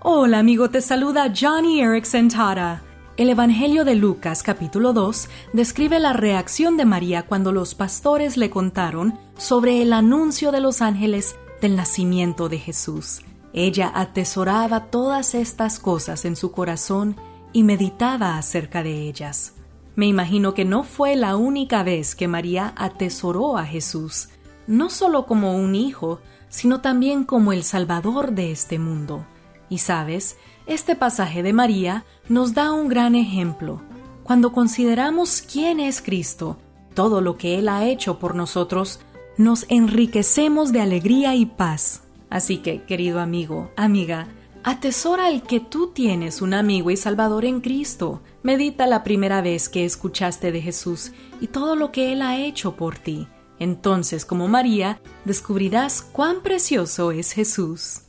Hola amigo, te saluda Johnny Erickson Tara. El Evangelio de Lucas capítulo 2 describe la reacción de María cuando los pastores le contaron sobre el anuncio de los ángeles del nacimiento de Jesús. Ella atesoraba todas estas cosas en su corazón y meditaba acerca de ellas. Me imagino que no fue la única vez que María atesoró a Jesús, no solo como un hijo, sino también como el Salvador de este mundo. Y sabes, este pasaje de María nos da un gran ejemplo. Cuando consideramos quién es Cristo, todo lo que Él ha hecho por nosotros, nos enriquecemos de alegría y paz. Así que, querido amigo, amiga, atesora el que tú tienes un amigo y salvador en Cristo. Medita la primera vez que escuchaste de Jesús y todo lo que Él ha hecho por ti. Entonces, como María, descubrirás cuán precioso es Jesús.